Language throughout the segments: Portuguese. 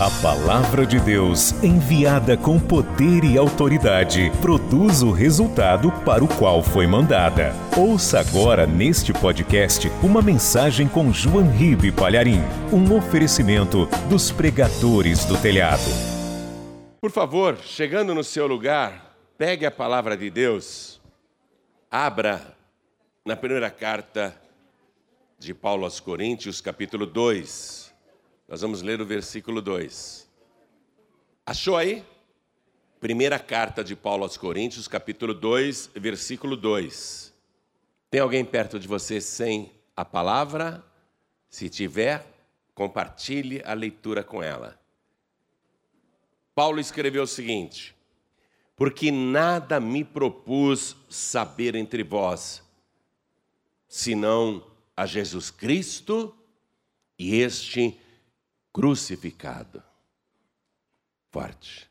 A palavra de Deus, enviada com poder e autoridade, produz o resultado para o qual foi mandada. Ouça agora neste podcast uma mensagem com João Ribe Palharim, um oferecimento dos pregadores do telhado. Por favor, chegando no seu lugar, pegue a palavra de Deus, abra na primeira carta de Paulo aos Coríntios, capítulo 2. Nós vamos ler o versículo 2. Achou aí? Primeira carta de Paulo aos Coríntios, capítulo 2, versículo 2. Tem alguém perto de você sem a palavra? Se tiver, compartilhe a leitura com ela. Paulo escreveu o seguinte: Porque nada me propus saber entre vós, senão a Jesus Cristo e este crucificado. Forte.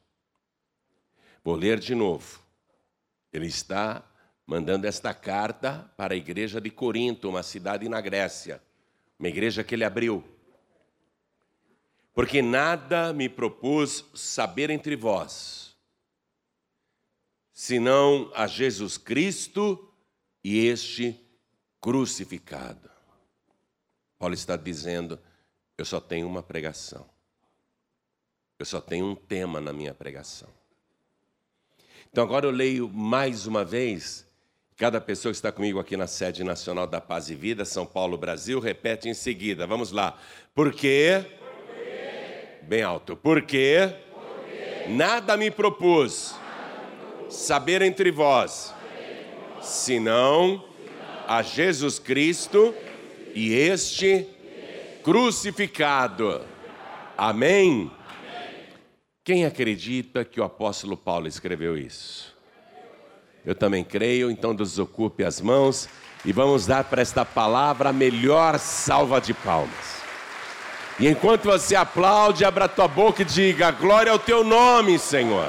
Vou ler de novo. Ele está mandando esta carta para a igreja de Corinto, uma cidade na Grécia, uma igreja que ele abriu. Porque nada me propus saber entre vós, senão a Jesus Cristo e este crucificado. Paulo está dizendo: eu só tenho uma pregação. Eu só tenho um tema na minha pregação. Então agora eu leio mais uma vez. Cada pessoa que está comigo aqui na sede nacional da Paz e Vida, São Paulo, Brasil, repete em seguida. Vamos lá. Por quê? Bem alto. Por quê? Nada me propus saber entre vós, senão a Jesus Cristo e este crucificado. Amém? Quem acredita que o apóstolo Paulo escreveu isso? Eu também creio, então desocupe as mãos e vamos dar para esta palavra a melhor salva de palmas. E enquanto você aplaude, abra tua boca e diga: Glória ao teu nome, Senhor.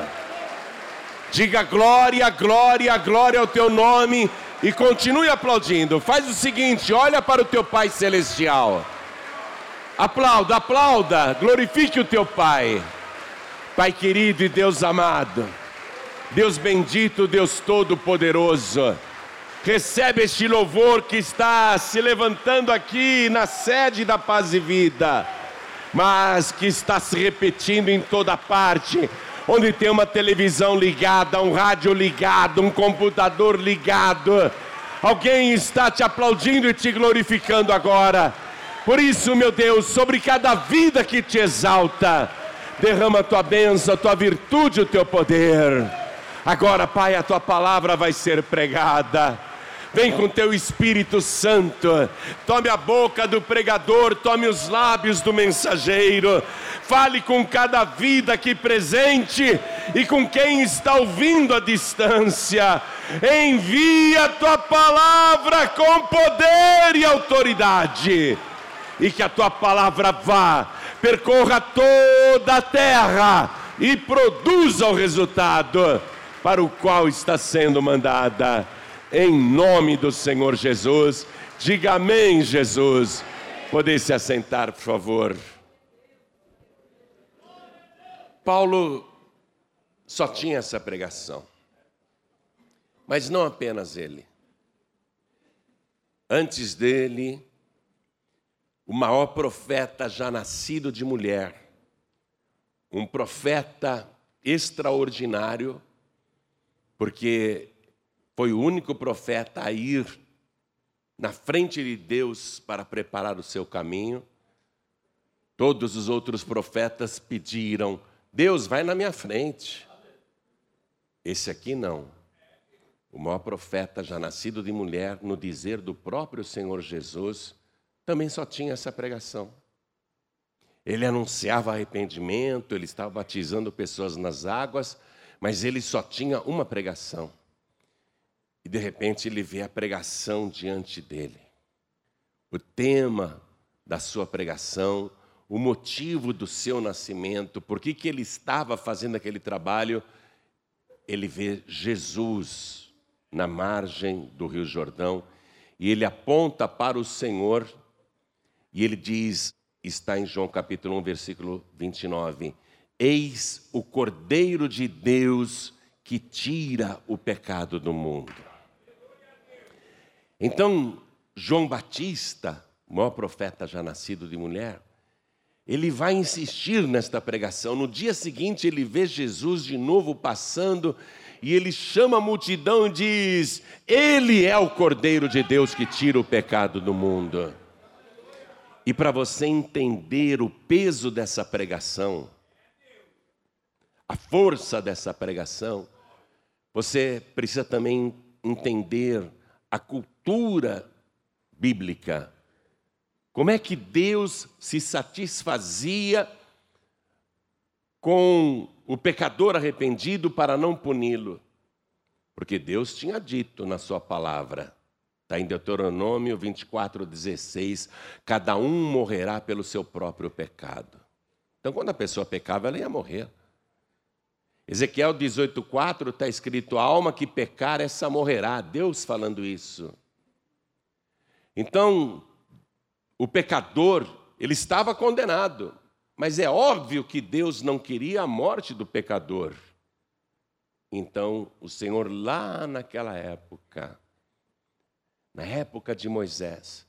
Diga glória, glória, glória ao teu nome e continue aplaudindo. Faz o seguinte: olha para o teu Pai Celestial. Aplauda, aplauda, glorifique o teu Pai. Pai querido e Deus amado, Deus bendito, Deus todo-poderoso, recebe este louvor que está se levantando aqui na sede da paz e vida, mas que está se repetindo em toda parte, onde tem uma televisão ligada, um rádio ligado, um computador ligado. Alguém está te aplaudindo e te glorificando agora. Por isso, meu Deus, sobre cada vida que te exalta, derrama a tua bênção, a tua virtude, o teu poder. Agora, Pai, a tua palavra vai ser pregada. Vem com teu Espírito Santo, tome a boca do pregador, tome os lábios do mensageiro, fale com cada vida aqui presente e com quem está ouvindo à distância. Envia a tua palavra com poder e autoridade e que a tua palavra vá, percorra toda a terra e produza o resultado para o qual está sendo mandada. Em nome do Senhor Jesus, diga amém, Jesus. Poder se assentar, por favor. Paulo só tinha essa pregação, mas não apenas ele. Antes dele, o maior profeta já nascido de mulher, um profeta extraordinário, porque foi o único profeta a ir na frente de Deus para preparar o seu caminho. Todos os outros profetas pediram: Deus, vai na minha frente. Esse aqui não. O maior profeta já nascido de mulher, no dizer do próprio Senhor Jesus, também só tinha essa pregação. Ele anunciava arrependimento, ele estava batizando pessoas nas águas, mas ele só tinha uma pregação. E de repente ele vê a pregação diante dele. O tema da sua pregação, o motivo do seu nascimento, por que, que ele estava fazendo aquele trabalho, ele vê Jesus na margem do Rio Jordão e ele aponta para o Senhor e ele diz: está em João capítulo 1, versículo 29. Eis o Cordeiro de Deus que tira o pecado do mundo. Então, João Batista, o maior profeta já nascido de mulher, ele vai insistir nesta pregação. No dia seguinte, ele vê Jesus de novo passando e ele chama a multidão e diz: Ele é o Cordeiro de Deus que tira o pecado do mundo. E para você entender o peso dessa pregação, a força dessa pregação, você precisa também entender a cultura bíblica. Como é que Deus se satisfazia com o pecador arrependido para não puni-lo? Porque Deus tinha dito na sua palavra: Está em Deuteronômio 24, 16: cada um morrerá pelo seu próprio pecado. Então, quando a pessoa pecava, ela ia morrer. Ezequiel 18,4 está escrito: a alma que pecar, essa morrerá. Deus falando isso. Então, o pecador, ele estava condenado, mas é óbvio que Deus não queria a morte do pecador. Então, o Senhor, lá naquela época, na época de Moisés,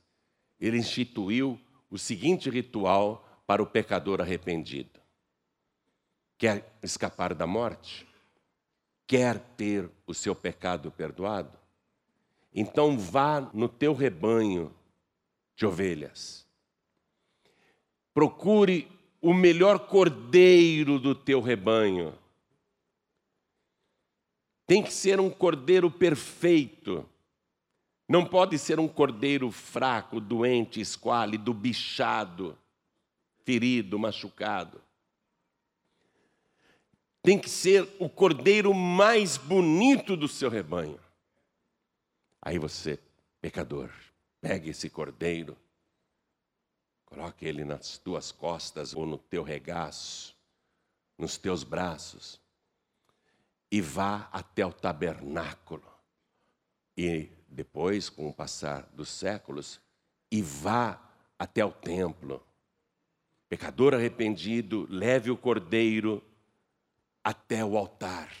ele instituiu o seguinte ritual para o pecador arrependido: quer escapar da morte? Quer ter o seu pecado perdoado? Então vá no teu rebanho de ovelhas. Procure o melhor cordeiro do teu rebanho. Tem que ser um cordeiro perfeito não pode ser um cordeiro fraco, doente, esquálido, bichado, ferido, machucado. Tem que ser o cordeiro mais bonito do seu rebanho. Aí você, pecador, pegue esse cordeiro, coloque ele nas tuas costas ou no teu regaço, nos teus braços, e vá até o tabernáculo. E depois, com o passar dos séculos, e vá até o templo. Pecador arrependido, leve o cordeiro até o altar.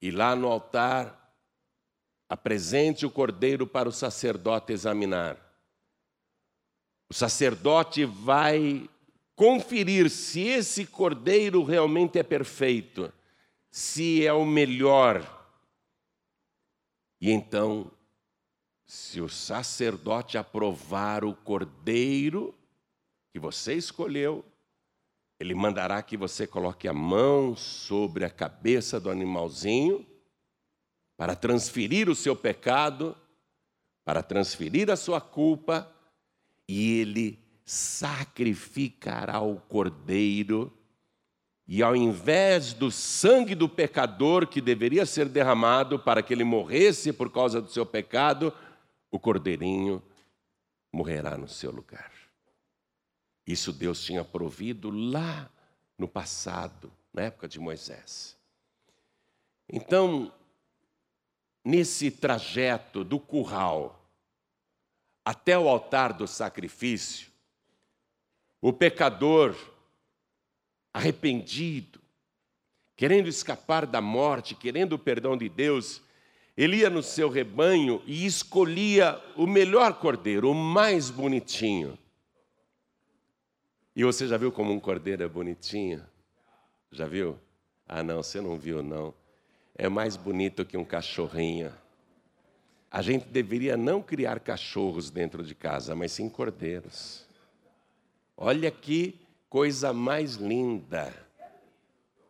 E lá no altar, apresente o cordeiro para o sacerdote examinar. O sacerdote vai conferir se esse cordeiro realmente é perfeito, se é o melhor e então, se o sacerdote aprovar o cordeiro que você escolheu, ele mandará que você coloque a mão sobre a cabeça do animalzinho para transferir o seu pecado, para transferir a sua culpa, e ele sacrificará o cordeiro e ao invés do sangue do pecador que deveria ser derramado para que ele morresse por causa do seu pecado, o cordeirinho morrerá no seu lugar. Isso Deus tinha provido lá no passado, na época de Moisés. Então, nesse trajeto do curral até o altar do sacrifício, o pecador arrependido, querendo escapar da morte, querendo o perdão de Deus, ele ia no seu rebanho e escolhia o melhor cordeiro, o mais bonitinho. E você já viu como um cordeiro é bonitinho? Já viu? Ah, não, você não viu, não. É mais bonito que um cachorrinho. A gente deveria não criar cachorros dentro de casa, mas sim cordeiros. Olha que coisa mais linda,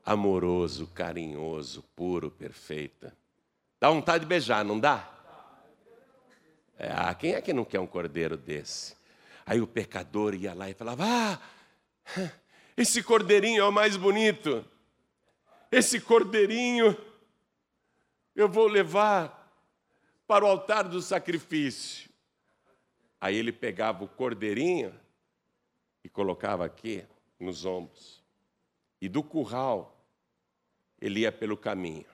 amoroso, carinhoso, puro, perfeita. Dá vontade de beijar, não dá? É, ah, quem é que não quer um cordeiro desse? Aí o pecador ia lá e falava: Ah, esse cordeirinho é o mais bonito. Esse cordeirinho eu vou levar para o altar do sacrifício. Aí ele pegava o cordeirinho e colocava aqui nos ombros. E do curral, ele ia pelo caminho,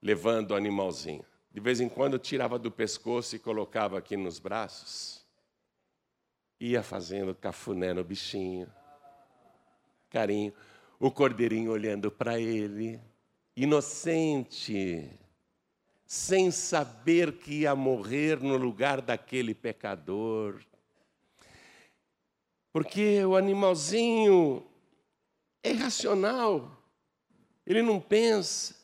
levando o animalzinho. De vez em quando tirava do pescoço e colocava aqui nos braços. ia fazendo cafuné no bichinho, carinho, o cordeirinho olhando para ele, inocente, sem saber que ia morrer no lugar daquele pecador. Porque o animalzinho é irracional, ele não pensa,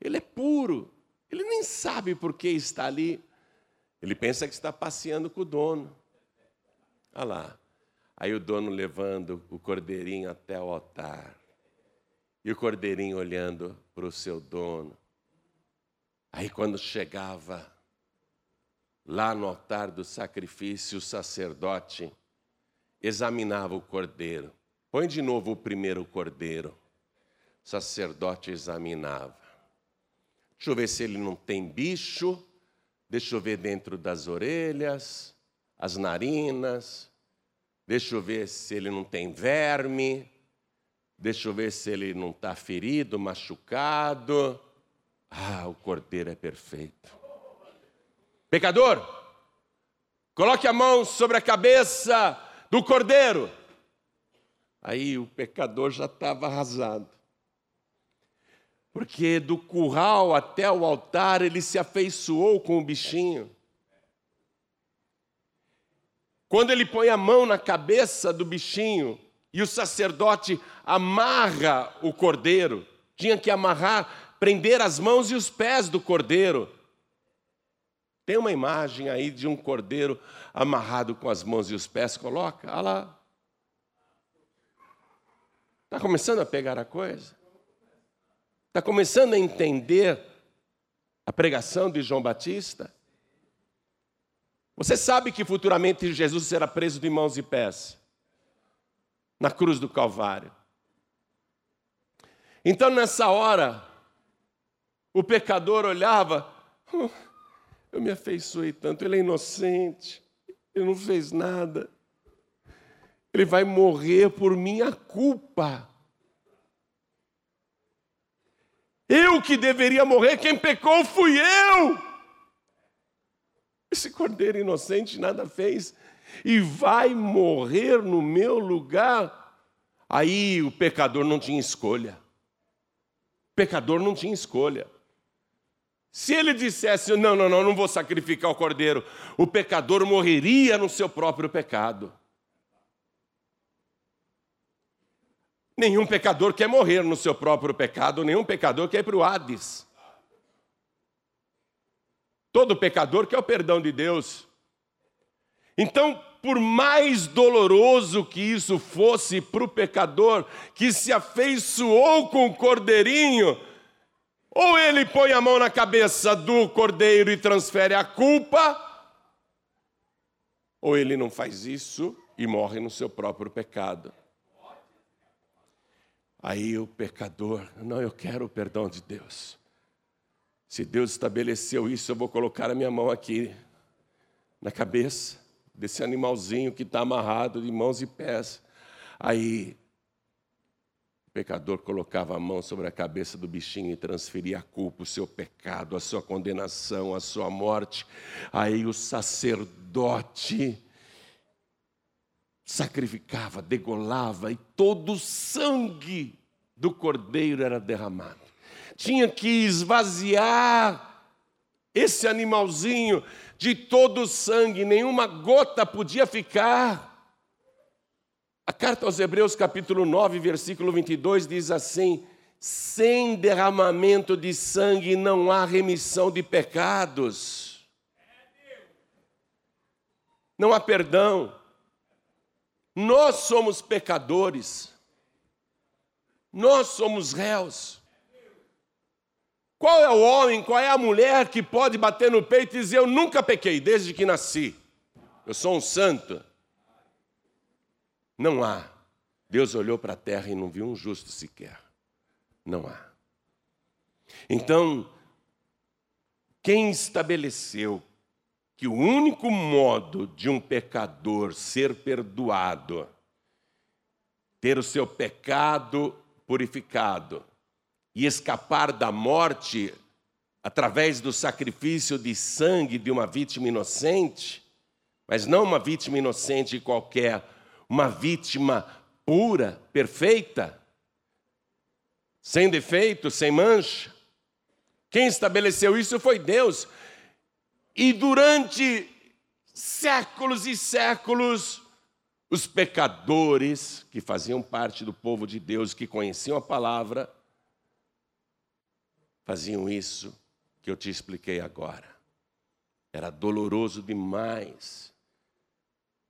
ele é puro, ele nem sabe por que está ali. Ele pensa que está passeando com o dono. Olha lá. Aí o dono levando o cordeirinho até o altar. E o cordeirinho olhando para o seu dono. Aí quando chegava lá no altar do sacrifício, o sacerdote examinava o cordeiro. Põe de novo o primeiro cordeiro. O sacerdote examinava. Deixa eu ver se ele não tem bicho. Deixa eu ver dentro das orelhas, as narinas. Deixa eu ver se ele não tem verme. Deixa eu ver se ele não está ferido, machucado. Ah, o cordeiro é perfeito. Pecador, coloque a mão sobre a cabeça do cordeiro. Aí o pecador já estava arrasado. Porque do curral até o altar ele se afeiçoou com o bichinho. Quando ele põe a mão na cabeça do bichinho e o sacerdote amarra o cordeiro, tinha que amarrar, prender as mãos e os pés do cordeiro. Tem uma imagem aí de um cordeiro amarrado com as mãos e os pés, coloca, olha lá. Está começando a pegar a coisa? Está começando a entender a pregação de João Batista? Você sabe que futuramente Jesus será preso de mãos e pés na cruz do Calvário. Então, nessa hora, o pecador olhava, eu me afeiçoei tanto, ele é inocente, ele não fez nada, ele vai morrer por minha culpa. Eu que deveria morrer, quem pecou fui eu. Esse cordeiro inocente nada fez e vai morrer no meu lugar. Aí o pecador não tinha escolha. O pecador não tinha escolha. Se ele dissesse, não, não, não, não vou sacrificar o cordeiro, o pecador morreria no seu próprio pecado. Nenhum pecador quer morrer no seu próprio pecado, nenhum pecador quer ir para o Hades. Todo pecador quer o perdão de Deus. Então, por mais doloroso que isso fosse para o pecador que se afeiçoou com o cordeirinho, ou ele põe a mão na cabeça do cordeiro e transfere a culpa, ou ele não faz isso e morre no seu próprio pecado. Aí o pecador, não, eu quero o perdão de Deus. Se Deus estabeleceu isso, eu vou colocar a minha mão aqui na cabeça desse animalzinho que está amarrado de mãos e pés. Aí pecador colocava a mão sobre a cabeça do bichinho e transferia a culpa, o seu pecado, a sua condenação, a sua morte. Aí o sacerdote sacrificava, degolava e todo o sangue do cordeiro era derramado. Tinha que esvaziar esse animalzinho de todo o sangue, nenhuma gota podia ficar. A carta aos Hebreus, capítulo 9, versículo 22, diz assim: sem derramamento de sangue não há remissão de pecados, não há perdão. Nós somos pecadores. Nós somos réus. Qual é o homem, qual é a mulher que pode bater no peito e dizer: Eu nunca pequei desde que nasci, eu sou um santo? Não há. Deus olhou para a terra e não viu um justo sequer. Não há. Então, quem estabeleceu que o único modo de um pecador ser perdoado, ter o seu pecado purificado e escapar da morte através do sacrifício de sangue de uma vítima inocente, mas não uma vítima inocente qualquer, uma vítima pura, perfeita, sem defeito, sem mancha. Quem estabeleceu isso foi Deus. E durante séculos e séculos, os pecadores que faziam parte do povo de Deus, que conheciam a palavra, faziam isso que eu te expliquei agora. Era doloroso demais.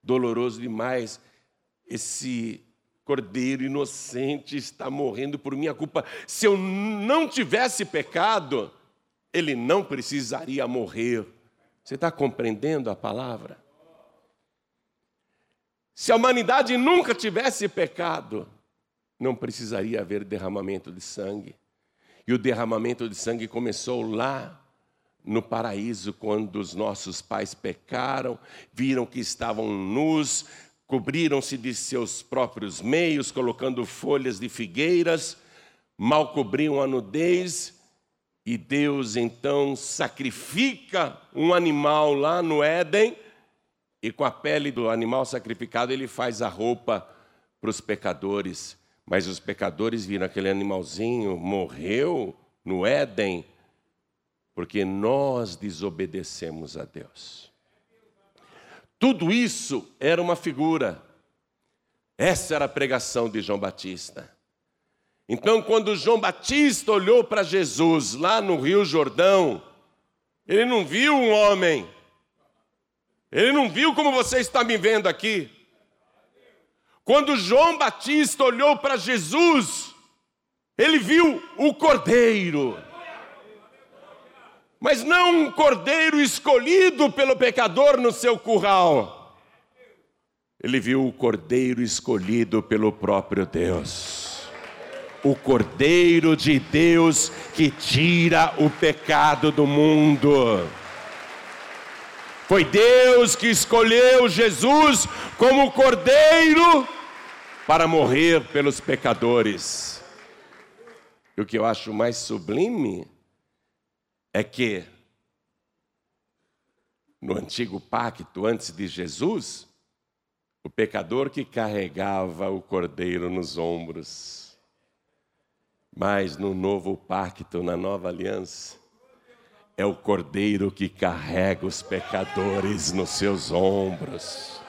Doloroso demais. Esse cordeiro inocente está morrendo por minha culpa. Se eu não tivesse pecado, ele não precisaria morrer. Você está compreendendo a palavra? Se a humanidade nunca tivesse pecado, não precisaria haver derramamento de sangue. E o derramamento de sangue começou lá no paraíso, quando os nossos pais pecaram, viram que estavam nus, cobriram-se de seus próprios meios, colocando folhas de figueiras, mal cobriam a nudez, e Deus então sacrifica um animal lá no Éden e com a pele do animal sacrificado, ele faz a roupa para os pecadores. Mas os pecadores viram aquele animalzinho, morreu no Éden, porque nós desobedecemos a Deus. Tudo isso era uma figura. Essa era a pregação de João Batista. Então, quando João Batista olhou para Jesus lá no Rio Jordão, ele não viu um homem, ele não viu como você está me vendo aqui. Quando João Batista olhou para Jesus, ele viu o cordeiro. Mas não um cordeiro escolhido pelo pecador no seu curral. Ele viu o cordeiro escolhido pelo próprio Deus. O cordeiro de Deus que tira o pecado do mundo. Foi Deus que escolheu Jesus como cordeiro para morrer pelos pecadores. E o que eu acho mais sublime é que no antigo pacto, antes de Jesus, o pecador que carregava o cordeiro nos ombros. Mas no novo pacto, na nova aliança, é o cordeiro que carrega os pecadores nos seus ombros,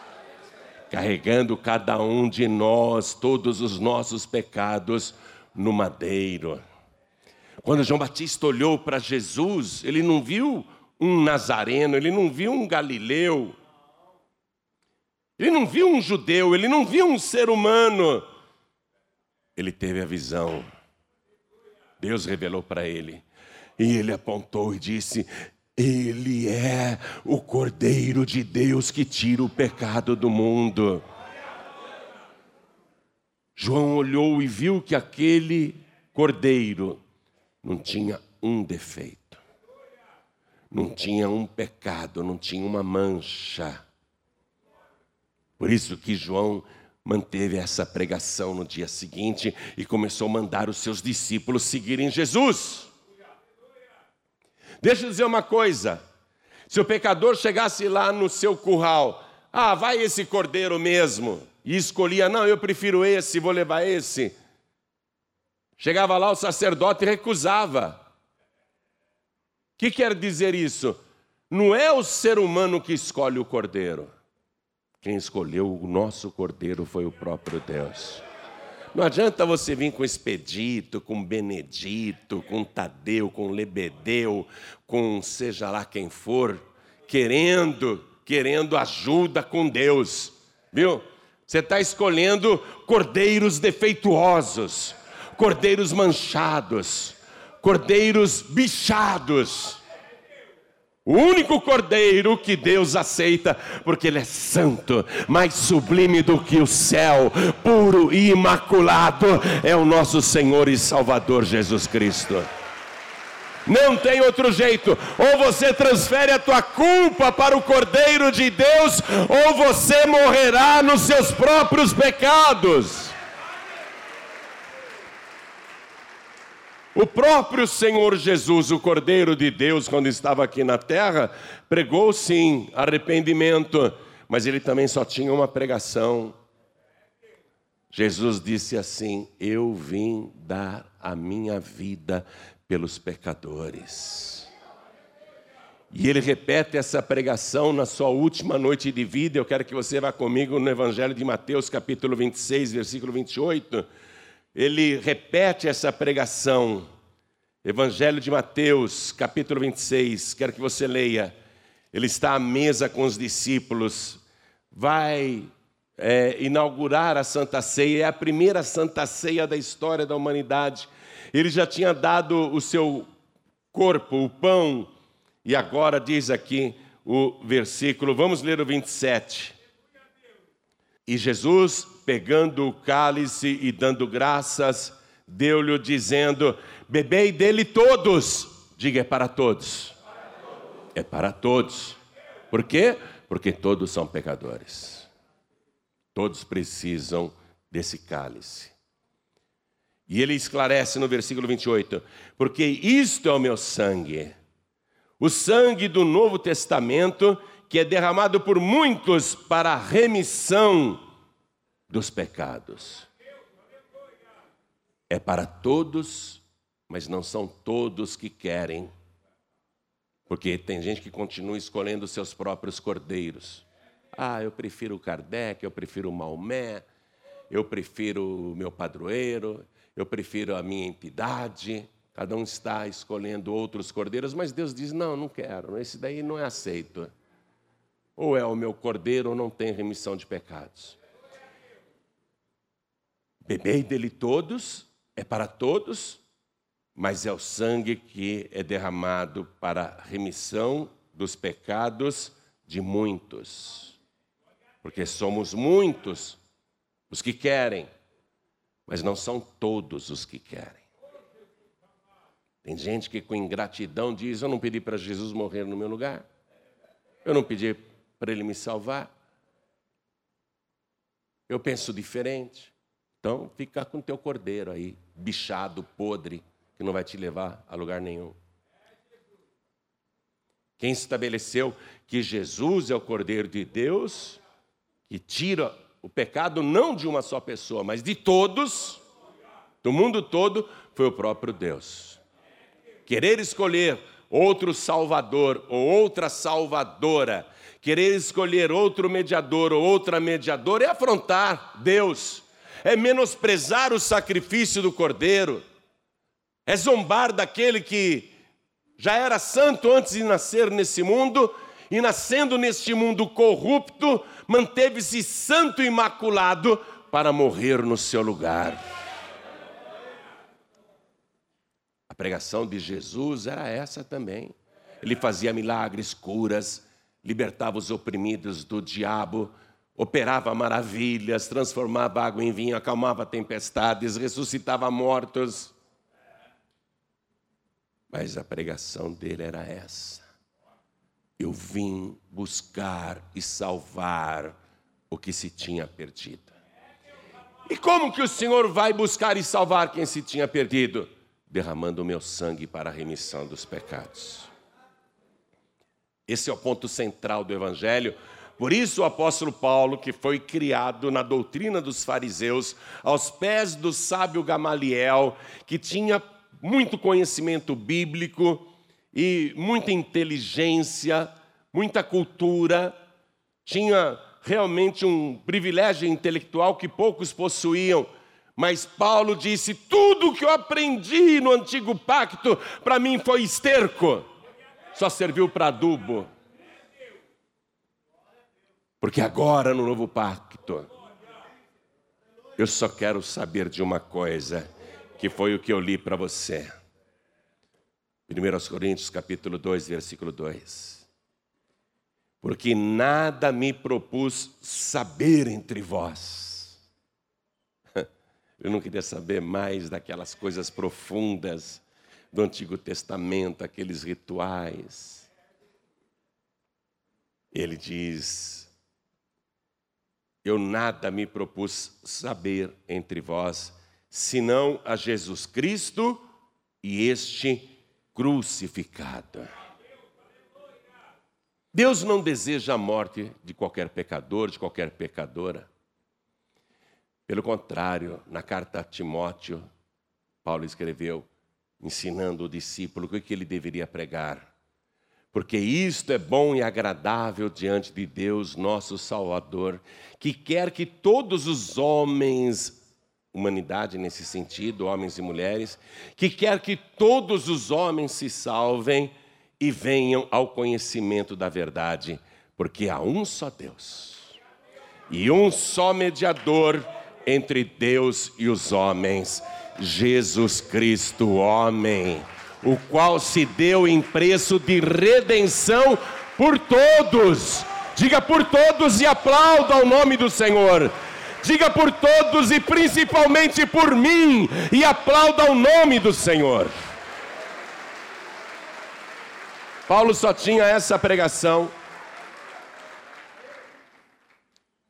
carregando cada um de nós, todos os nossos pecados, no madeiro. Quando João Batista olhou para Jesus, ele não viu um nazareno, ele não viu um galileu, ele não viu um judeu, ele não viu um ser humano. Ele teve a visão. Deus revelou para ele e ele apontou e disse: Ele é o Cordeiro de Deus que tira o pecado do mundo. João olhou e viu que aquele cordeiro não tinha um defeito, não tinha um pecado, não tinha uma mancha. Por isso que João manteve essa pregação no dia seguinte e começou a mandar os seus discípulos seguirem Jesus. Deixa eu dizer uma coisa: se o pecador chegasse lá no seu curral, ah, vai esse cordeiro mesmo, e escolhia, não, eu prefiro esse, vou levar esse. Chegava lá o sacerdote recusava. O que quer dizer isso? Não é o ser humano que escolhe o cordeiro. Quem escolheu o nosso cordeiro foi o próprio Deus. Não adianta você vir com Expedito, com Benedito, com Tadeu, com Lebedeu, com seja lá quem for, querendo, querendo ajuda com Deus, viu? Você está escolhendo cordeiros defeituosos, cordeiros manchados, cordeiros bichados. O único cordeiro que Deus aceita, porque ele é santo, mais sublime do que o céu, puro e imaculado, é o nosso Senhor e Salvador Jesus Cristo. Não tem outro jeito. Ou você transfere a tua culpa para o Cordeiro de Deus, ou você morrerá nos seus próprios pecados. O próprio Senhor Jesus, o Cordeiro de Deus, quando estava aqui na terra, pregou sim arrependimento, mas ele também só tinha uma pregação. Jesus disse assim: Eu vim dar a minha vida pelos pecadores. E ele repete essa pregação na sua última noite de vida. Eu quero que você vá comigo no Evangelho de Mateus, capítulo 26, versículo 28. Ele repete essa pregação. Evangelho de Mateus, capítulo 26. Quero que você leia. Ele está à mesa com os discípulos. Vai é, inaugurar a Santa Ceia. É a primeira Santa Ceia da história da humanidade. Ele já tinha dado o seu corpo, o pão e agora diz aqui o versículo, vamos ler o 27. E Jesus, pegando o cálice e dando graças, deu-lhe dizendo: Bebei dele todos. Diga, é para todos. É para todos. Por quê? Porque todos são pecadores. Todos precisam desse cálice. E ele esclarece no versículo 28: Porque isto é o meu sangue o sangue do Novo Testamento, que é derramado por muitos para a remissão dos pecados. É para todos, mas não são todos que querem. Porque tem gente que continua escolhendo seus próprios cordeiros. Ah, eu prefiro o Kardec, eu prefiro o Maomé, eu prefiro o meu padroeiro, eu prefiro a minha entidade. Cada um está escolhendo outros cordeiros, mas Deus diz: não, não quero, esse daí não é aceito. Ou é o meu cordeiro ou não tem remissão de pecados. Bebei dele todos, é para todos, mas é o sangue que é derramado para remissão dos pecados de muitos. Porque somos muitos os que querem, mas não são todos os que querem. Tem gente que com ingratidão diz: Eu não pedi para Jesus morrer no meu lugar. Eu não pedi para ele me salvar. Eu penso diferente. Então, fica com teu cordeiro aí, bichado, podre, que não vai te levar a lugar nenhum. Quem estabeleceu que Jesus é o Cordeiro de Deus, que tira o pecado não de uma só pessoa, mas de todos, do mundo todo, foi o próprio Deus. Querer escolher outro salvador ou outra salvadora, querer escolher outro mediador ou outra mediadora é afrontar Deus, é menosprezar o sacrifício do cordeiro, é zombar daquele que já era santo antes de nascer nesse mundo e nascendo neste mundo corrupto, manteve-se santo e imaculado para morrer no seu lugar. pregação de Jesus era essa também. Ele fazia milagres, curas, libertava os oprimidos do diabo, operava maravilhas, transformava água em vinho, acalmava tempestades, ressuscitava mortos. Mas a pregação dele era essa. Eu vim buscar e salvar o que se tinha perdido. E como que o Senhor vai buscar e salvar quem se tinha perdido? derramando o meu sangue para a remissão dos pecados. Esse é o ponto central do Evangelho. Por isso, o apóstolo Paulo, que foi criado na doutrina dos fariseus, aos pés do sábio Gamaliel, que tinha muito conhecimento bíblico e muita inteligência, muita cultura, tinha realmente um privilégio intelectual que poucos possuíam mas Paulo disse: tudo que eu aprendi no antigo pacto, para mim foi esterco, só serviu para adubo. Porque agora no novo pacto, eu só quero saber de uma coisa, que foi o que eu li para você. 1 Coríntios capítulo 2, versículo 2. Porque nada me propus saber entre vós eu não queria saber mais daquelas coisas profundas do Antigo Testamento, aqueles rituais. Ele diz: Eu nada me propus saber entre vós, senão a Jesus Cristo e este crucificado. Deus não deseja a morte de qualquer pecador, de qualquer pecadora. Pelo contrário, na carta a Timóteo, Paulo escreveu, ensinando o discípulo o que ele deveria pregar. Porque isto é bom e agradável diante de Deus, nosso Salvador, que quer que todos os homens, humanidade nesse sentido, homens e mulheres, que quer que todos os homens se salvem e venham ao conhecimento da verdade, porque há um só Deus e um só mediador entre Deus e os homens, Jesus Cristo, homem, o qual se deu em preço de redenção por todos. Diga por todos e aplauda o nome do Senhor. Diga por todos e principalmente por mim e aplauda o nome do Senhor. Paulo só tinha essa pregação.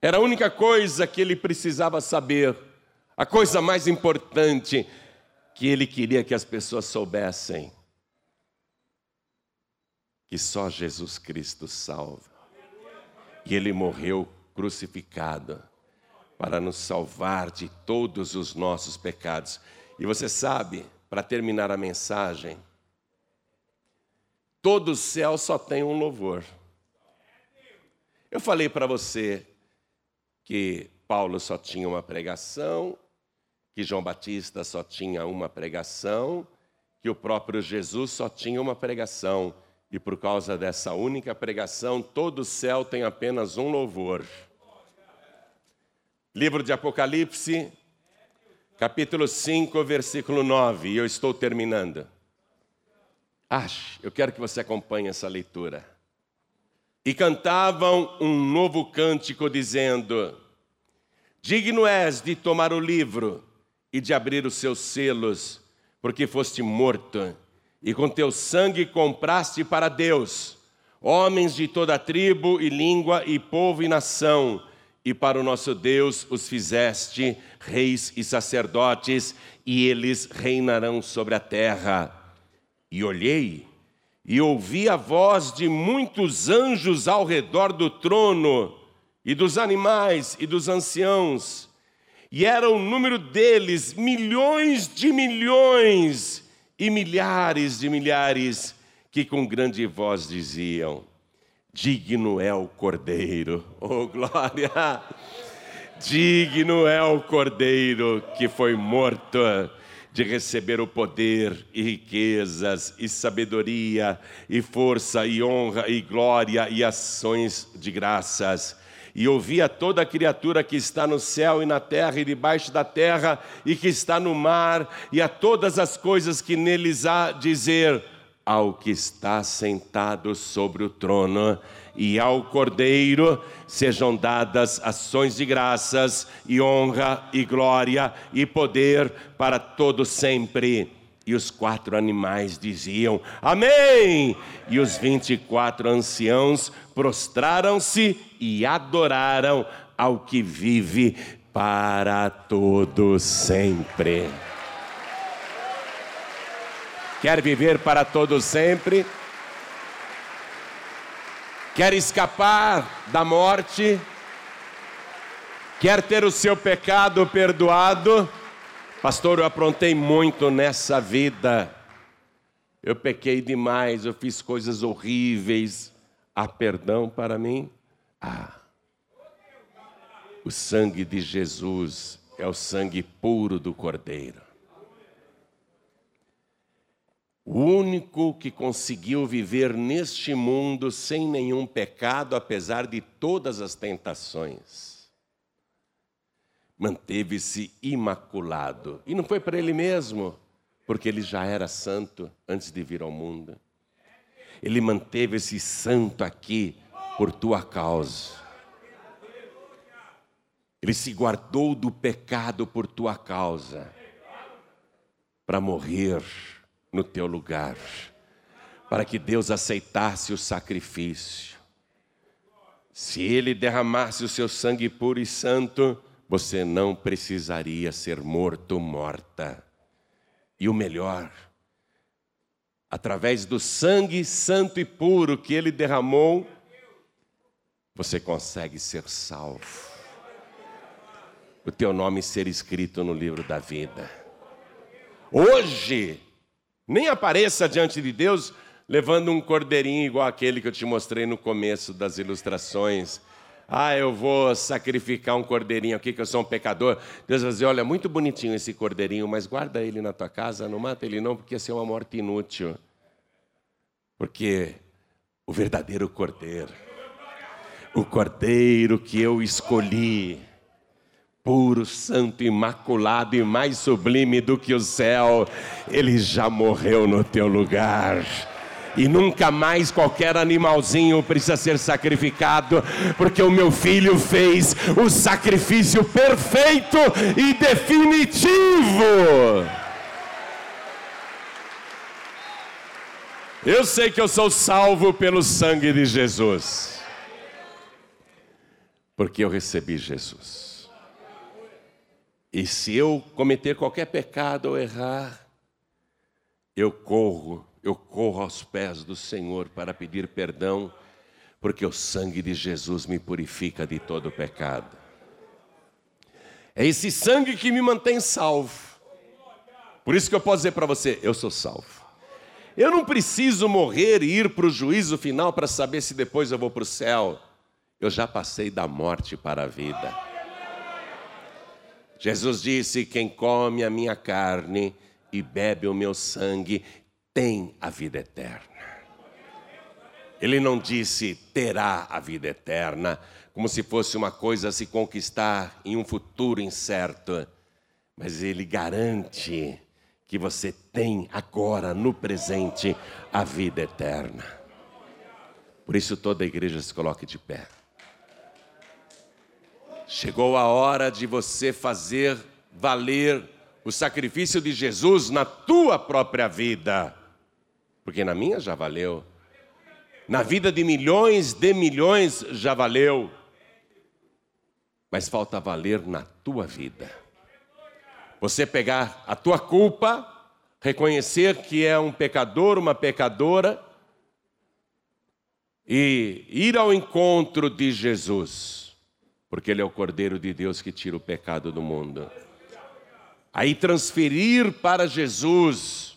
Era a única coisa que ele precisava saber, a coisa mais importante que ele queria que as pessoas soubessem: que só Jesus Cristo salva. E ele morreu crucificado para nos salvar de todos os nossos pecados. E você sabe, para terminar a mensagem, todo o céu só tem um louvor. Eu falei para você que Paulo só tinha uma pregação, que João Batista só tinha uma pregação, que o próprio Jesus só tinha uma pregação. E por causa dessa única pregação, todo o céu tem apenas um louvor. Livro de Apocalipse, capítulo 5, versículo 9, e eu estou terminando. Ache, eu quero que você acompanhe essa leitura. E cantavam um novo cântico, dizendo: Digno és de tomar o livro e de abrir os seus selos, porque foste morto, e com teu sangue compraste para Deus homens de toda tribo e língua e povo e nação, e para o nosso Deus os fizeste reis e sacerdotes, e eles reinarão sobre a terra. E olhei e ouvi a voz de muitos anjos ao redor do trono, e dos animais e dos anciãos, e era o número deles milhões de milhões e milhares de milhares, que com grande voz diziam: Digno é o Cordeiro, oh glória! Digno é o Cordeiro que foi morto de receber o poder e riquezas e sabedoria e força e honra e glória e ações de graças. E ouvi a toda criatura que está no céu e na terra e debaixo da terra e que está no mar e a todas as coisas que neles há dizer ao que está sentado sobre o trono e ao Cordeiro sejam dadas ações de graças e honra e glória e poder para todo sempre. E os quatro animais diziam: Amém! E os vinte e quatro anciãos prostraram-se e adoraram ao que vive para todo sempre. Quer viver para todo sempre? quer escapar da morte, quer ter o seu pecado perdoado. Pastor, eu aprontei muito nessa vida. Eu pequei demais, eu fiz coisas horríveis. Há perdão para mim? Ah. O sangue de Jesus é o sangue puro do Cordeiro. O único que conseguiu viver neste mundo sem nenhum pecado, apesar de todas as tentações. Manteve-se imaculado. E não foi para ele mesmo, porque ele já era santo antes de vir ao mundo. Ele manteve-se santo aqui por tua causa. Ele se guardou do pecado por tua causa, para morrer no teu lugar, para que Deus aceitasse o sacrifício. Se Ele derramasse o seu sangue puro e santo, você não precisaria ser morto, morta. E o melhor, através do sangue santo e puro que Ele derramou, você consegue ser salvo. O teu nome ser escrito no livro da vida. Hoje, nem apareça diante de Deus levando um cordeirinho igual aquele que eu te mostrei no começo das ilustrações. Ah, eu vou sacrificar um cordeirinho aqui, que eu sou um pecador. Deus vai dizer: olha, muito bonitinho esse cordeirinho, mas guarda ele na tua casa, não mata ele não, porque ia ser uma morte inútil. Porque o verdadeiro cordeiro, o cordeiro que eu escolhi, puro, santo, imaculado e mais sublime do que o céu, ele já morreu no teu lugar e nunca mais qualquer animalzinho precisa ser sacrificado, porque o meu filho fez o sacrifício perfeito e definitivo. Eu sei que eu sou salvo pelo sangue de Jesus, porque eu recebi Jesus. E se eu cometer qualquer pecado ou errar, eu corro eu corro aos pés do Senhor para pedir perdão, porque o sangue de Jesus me purifica de todo pecado. É esse sangue que me mantém salvo. Por isso que eu posso dizer para você: eu sou salvo. Eu não preciso morrer e ir para o juízo final para saber se depois eu vou para o céu. Eu já passei da morte para a vida. Jesus disse: Quem come a minha carne e bebe o meu sangue tem a vida eterna. Ele não disse terá a vida eterna, como se fosse uma coisa a se conquistar em um futuro incerto, mas ele garante que você tem agora, no presente, a vida eterna. Por isso toda a igreja se coloque de pé. Chegou a hora de você fazer valer o sacrifício de Jesus na tua própria vida porque na minha já valeu. Na vida de milhões de milhões já valeu. Mas falta valer na tua vida. Você pegar a tua culpa, reconhecer que é um pecador, uma pecadora, e ir ao encontro de Jesus, porque Ele é o Cordeiro de Deus que tira o pecado do mundo. Aí transferir para Jesus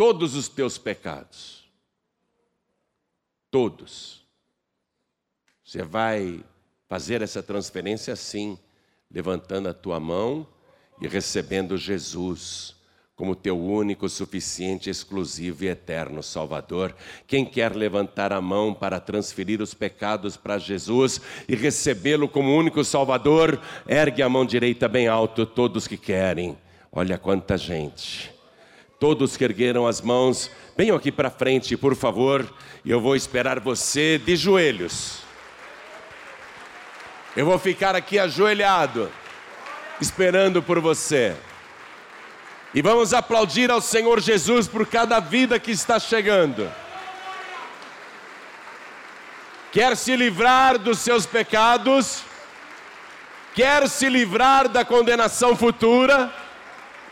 todos os teus pecados. Todos. Você vai fazer essa transferência assim, levantando a tua mão e recebendo Jesus como teu único, suficiente, exclusivo e eterno Salvador. Quem quer levantar a mão para transferir os pecados para Jesus e recebê-lo como único Salvador, ergue a mão direita bem alto, todos que querem. Olha quanta gente. Todos que ergueram as mãos, venham aqui para frente, por favor, e eu vou esperar você de joelhos. Eu vou ficar aqui ajoelhado, esperando por você. E vamos aplaudir ao Senhor Jesus por cada vida que está chegando. Quer se livrar dos seus pecados, quer se livrar da condenação futura,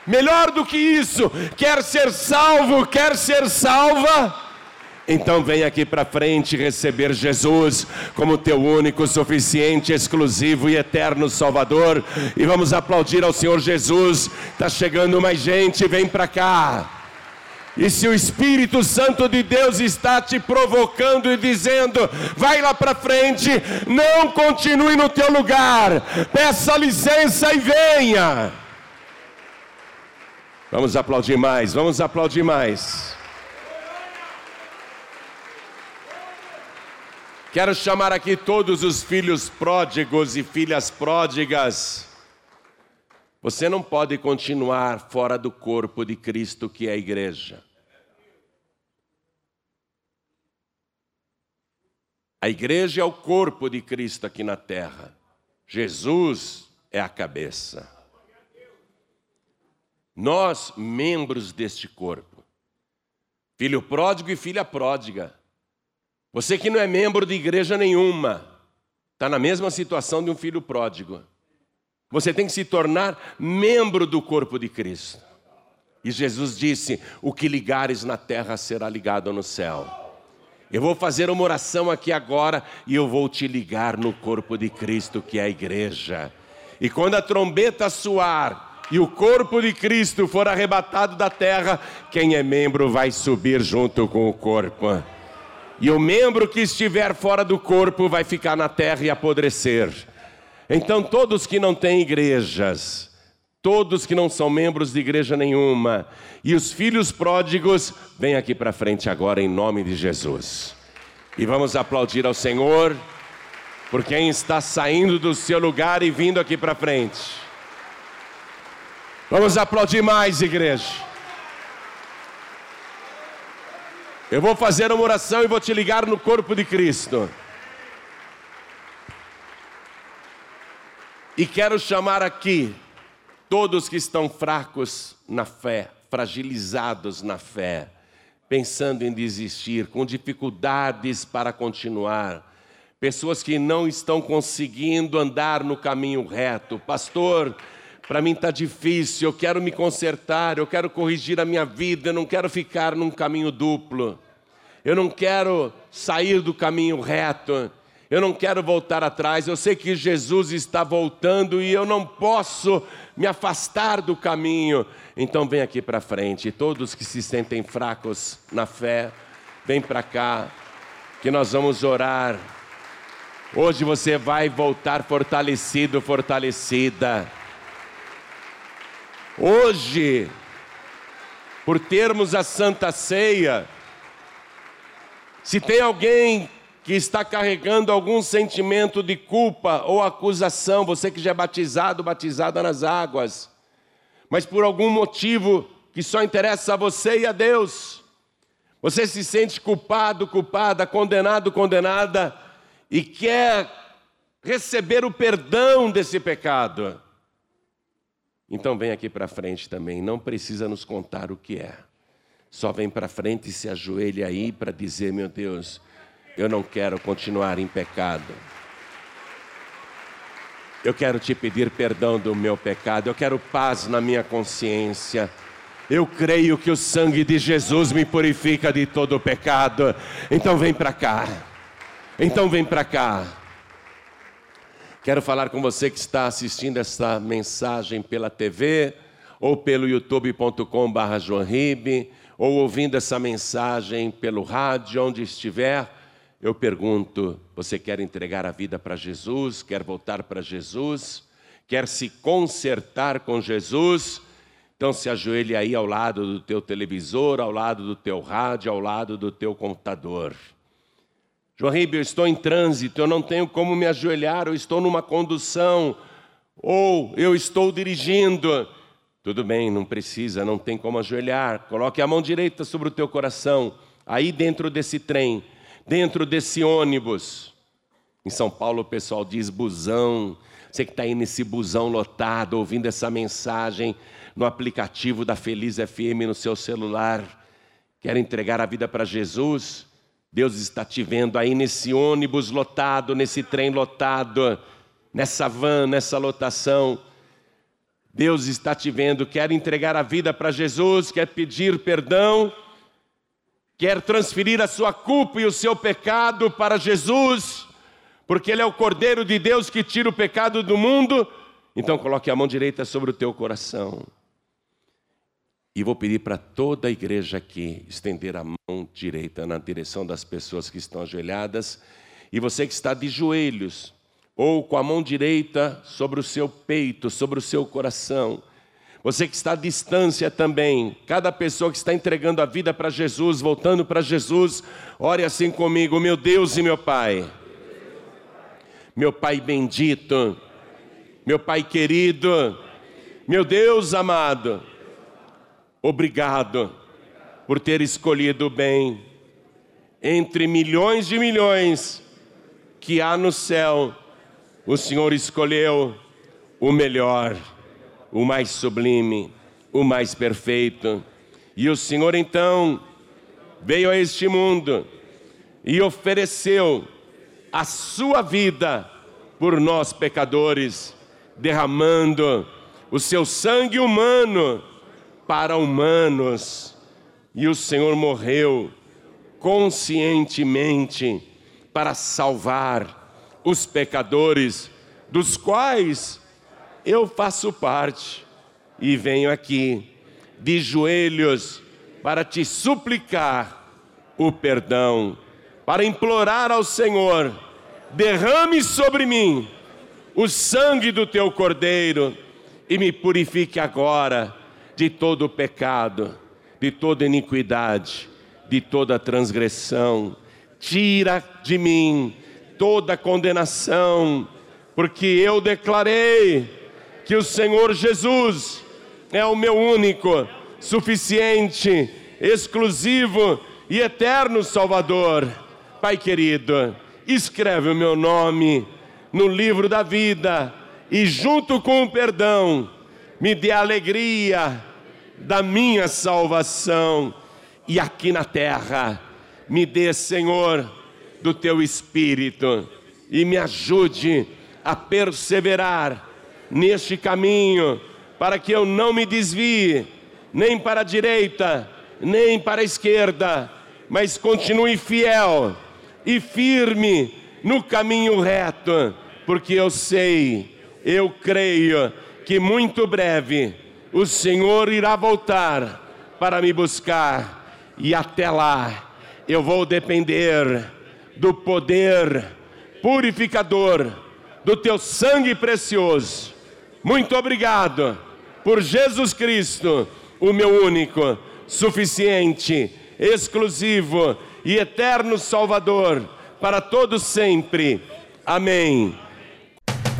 Melhor do que isso, quer ser salvo, quer ser salva? Então vem aqui para frente receber Jesus como teu único, suficiente, exclusivo e eterno Salvador. E vamos aplaudir ao Senhor Jesus. Está chegando mais gente, vem para cá. E se o Espírito Santo de Deus está te provocando e dizendo, vai lá para frente, não continue no teu lugar, peça licença e venha. Vamos aplaudir mais, vamos aplaudir mais. Quero chamar aqui todos os filhos pródigos e filhas pródigas. Você não pode continuar fora do corpo de Cristo, que é a igreja. A igreja é o corpo de Cristo aqui na terra. Jesus é a cabeça. Nós, membros deste corpo, filho pródigo e filha pródiga, você que não é membro de igreja nenhuma, está na mesma situação de um filho pródigo. Você tem que se tornar membro do corpo de Cristo. E Jesus disse: O que ligares na terra será ligado no céu, Eu vou fazer uma oração aqui agora e eu vou te ligar no corpo de Cristo, que é a igreja. E quando a trombeta soar e o corpo de Cristo for arrebatado da terra, quem é membro vai subir junto com o corpo. E o membro que estiver fora do corpo vai ficar na terra e apodrecer. Então, todos que não têm igrejas, todos que não são membros de igreja nenhuma, e os filhos pródigos, vem aqui para frente agora em nome de Jesus. E vamos aplaudir ao Senhor por quem está saindo do seu lugar e vindo aqui para frente. Vamos aplaudir mais, igreja. Eu vou fazer uma oração e vou te ligar no corpo de Cristo. E quero chamar aqui todos que estão fracos na fé, fragilizados na fé, pensando em desistir, com dificuldades para continuar, pessoas que não estão conseguindo andar no caminho reto. Pastor, para mim está difícil, eu quero me consertar, eu quero corrigir a minha vida, eu não quero ficar num caminho duplo, eu não quero sair do caminho reto. Eu não quero voltar atrás, eu sei que Jesus está voltando e eu não posso me afastar do caminho. Então vem aqui para frente, todos que se sentem fracos na fé, vem para cá, que nós vamos orar. Hoje você vai voltar fortalecido, fortalecida. Hoje, por termos a Santa Ceia, se tem alguém que está carregando algum sentimento de culpa ou acusação, você que já é batizado, batizada nas águas, mas por algum motivo que só interessa a você e a Deus, você se sente culpado, culpada, condenado, condenada e quer receber o perdão desse pecado. Então vem aqui para frente também, não precisa nos contar o que é. Só vem para frente e se ajoelha aí para dizer, meu Deus, eu não quero continuar em pecado. Eu quero te pedir perdão do meu pecado, eu quero paz na minha consciência. Eu creio que o sangue de Jesus me purifica de todo o pecado. Então vem para cá. Então vem para cá. Quero falar com você que está assistindo essa mensagem pela TV ou pelo youtube.com/joanribe ou ouvindo essa mensagem pelo rádio onde estiver. Eu pergunto: você quer entregar a vida para Jesus? Quer voltar para Jesus? Quer se consertar com Jesus? Então se ajoelhe aí ao lado do teu televisor, ao lado do teu rádio, ao lado do teu computador. João Ribeiro, eu estou em trânsito, eu não tenho como me ajoelhar, eu estou numa condução, ou eu estou dirigindo. Tudo bem, não precisa, não tem como ajoelhar. Coloque a mão direita sobre o teu coração, aí dentro desse trem dentro desse ônibus. Em São Paulo o pessoal diz busão. Você que está aí nesse busão lotado, ouvindo essa mensagem no aplicativo da Feliz FM no seu celular, quer entregar a vida para Jesus? Deus está te vendo aí nesse ônibus lotado, nesse trem lotado, nessa van, nessa lotação. Deus está te vendo, quer entregar a vida para Jesus, quer pedir perdão quer transferir a sua culpa e o seu pecado para Jesus, porque Ele é o Cordeiro de Deus que tira o pecado do mundo, então coloque a mão direita sobre o teu coração. E vou pedir para toda a igreja aqui estender a mão direita na direção das pessoas que estão ajoelhadas. E você que está de joelhos, ou com a mão direita sobre o seu peito, sobre o seu coração, você que está à distância também, cada pessoa que está entregando a vida para Jesus, voltando para Jesus, ore assim comigo, meu Deus e meu Pai. Meu Pai bendito, meu Pai querido, meu Deus amado, obrigado por ter escolhido o bem entre milhões de milhões que há no céu. O Senhor escolheu o melhor o mais sublime, o mais perfeito. E o Senhor então veio a este mundo e ofereceu a sua vida por nós pecadores, derramando o seu sangue humano para humanos. E o Senhor morreu conscientemente para salvar os pecadores, dos quais eu faço parte, e venho aqui de joelhos para te suplicar o perdão, para implorar ao Senhor: derrame sobre mim o sangue do teu cordeiro e me purifique agora de todo pecado, de toda iniquidade, de toda transgressão. Tira de mim toda condenação, porque eu declarei que o Senhor Jesus é o meu único, suficiente, exclusivo e eterno Salvador. Pai querido, escreve o meu nome no livro da vida e, junto com o perdão, me dê alegria da minha salvação. E aqui na terra, me dê, Senhor, do teu espírito e me ajude a perseverar neste caminho, para que eu não me desvie nem para a direita, nem para a esquerda, mas continue fiel e firme no caminho reto, porque eu sei, eu creio que muito breve o Senhor irá voltar para me buscar e até lá eu vou depender do poder purificador do teu sangue precioso. Muito obrigado por Jesus Cristo, o meu único, suficiente, exclusivo e eterno Salvador para todos sempre. Amém.